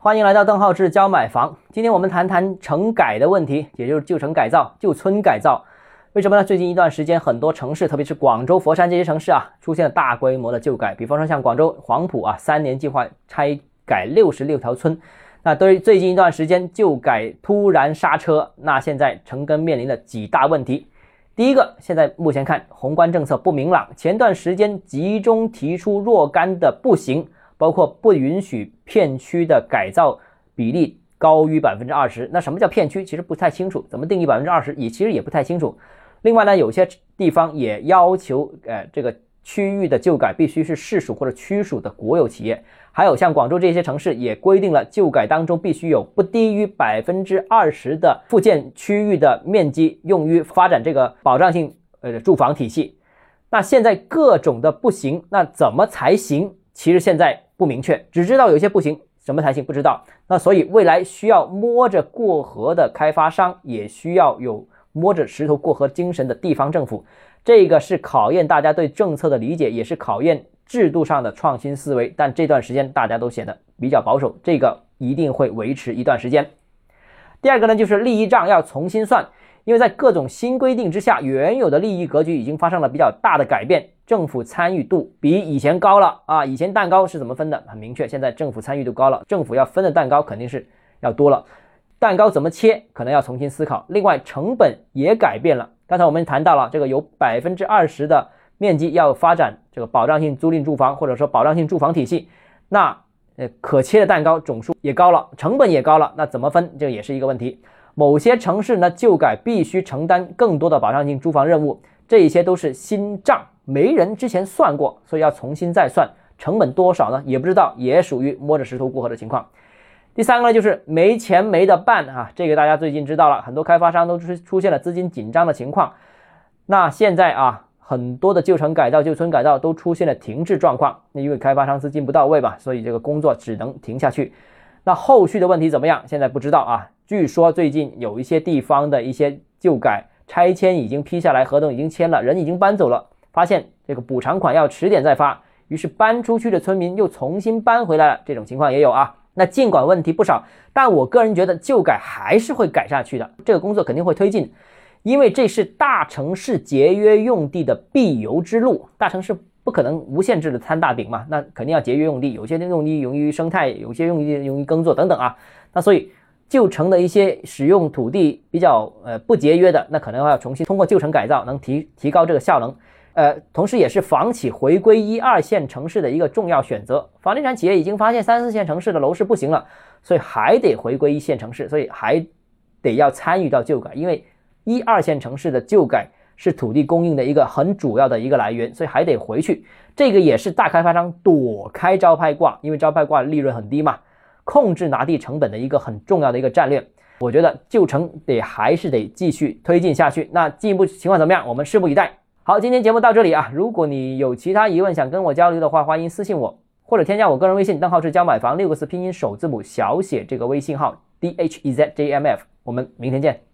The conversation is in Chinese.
欢迎来到邓浩志教买房。今天我们谈谈城改的问题，也就是旧城改造、旧村改造。为什么呢？最近一段时间，很多城市，特别是广州、佛山这些城市啊，出现了大规模的旧改。比方说像广州黄埔啊，三年计划拆改六十六条村。那对于最近一段时间旧改突然刹车，那现在城根面临的几大问题。第一个，现在目前看宏观政策不明朗。前段时间集中提出若干的不行，包括不允许片区的改造比例高于百分之二十。那什么叫片区？其实不太清楚，怎么定义百分之二十也其实也不太清楚。另外呢，有些地方也要求，呃，这个区域的旧改必须是市属或者区属的国有企业。还有像广州这些城市也规定了，旧改当中必须有不低于百分之二十的附建区域的面积用于发展这个保障性呃住房体系。那现在各种的不行，那怎么才行？其实现在不明确，只知道有些不行，什么才行不知道。那所以未来需要摸着过河的开发商，也需要有。摸着石头过河精神的地方政府，这个是考验大家对政策的理解，也是考验制度上的创新思维。但这段时间大家都显得比较保守，这个一定会维持一段时间。第二个呢，就是利益账要重新算，因为在各种新规定之下，原有的利益格局已经发生了比较大的改变，政府参与度比以前高了啊！以前蛋糕是怎么分的？很明确，现在政府参与度高了，政府要分的蛋糕肯定是要多了。蛋糕怎么切，可能要重新思考。另外，成本也改变了。刚才我们谈到了这个有百分之二十的面积要发展这个保障性租赁住房，或者说保障性住房体系，那呃可切的蛋糕总数也高了，成本也高了。那怎么分，这也是一个问题。某些城市呢，旧改必须承担更多的保障性住房任务，这一些都是新账，没人之前算过，所以要重新再算，成本多少呢？也不知道，也属于摸着石头过河的情况。第三个呢，就是没钱没得办啊，这个大家最近知道了，很多开发商都出出现了资金紧张的情况。那现在啊，很多的旧城改造、旧村改造都出现了停滞状况，那因为开发商资金不到位吧，所以这个工作只能停下去。那后续的问题怎么样？现在不知道啊。据说最近有一些地方的一些旧改拆迁已经批下来，合同已经签了，人已经搬走了，发现这个补偿款要迟点再发，于是搬出去的村民又重新搬回来了，这种情况也有啊。那尽管问题不少，但我个人觉得旧改还是会改下去的，这个工作肯定会推进，因为这是大城市节约用地的必由之路。大城市不可能无限制的摊大饼嘛，那肯定要节约用地，有些用地用于生态，有些用地用于耕作等等啊。那所以旧城的一些使用土地比较呃不节约的，那可能要重新通过旧城改造，能提提高这个效能。呃，同时也是房企回归一二线城市的一个重要选择。房地产企业已经发现三四线城市的楼市不行了，所以还得回归一线城市，所以还得要参与到旧改，因为一二线城市的旧改是土地供应的一个很主要的一个来源，所以还得回去。这个也是大开发商躲开招拍挂，因为招拍挂利润很低嘛，控制拿地成本的一个很重要的一个战略。我觉得旧城得还是得继续推进下去。那进一步情况怎么样？我们拭目以待。好，今天节目到这里啊！如果你有其他疑问想跟我交流的话，欢迎私信我，或者添加我个人微信，账号是教买房六个字拼音首字母小写这个微信号 d h e z j m f。我们明天见。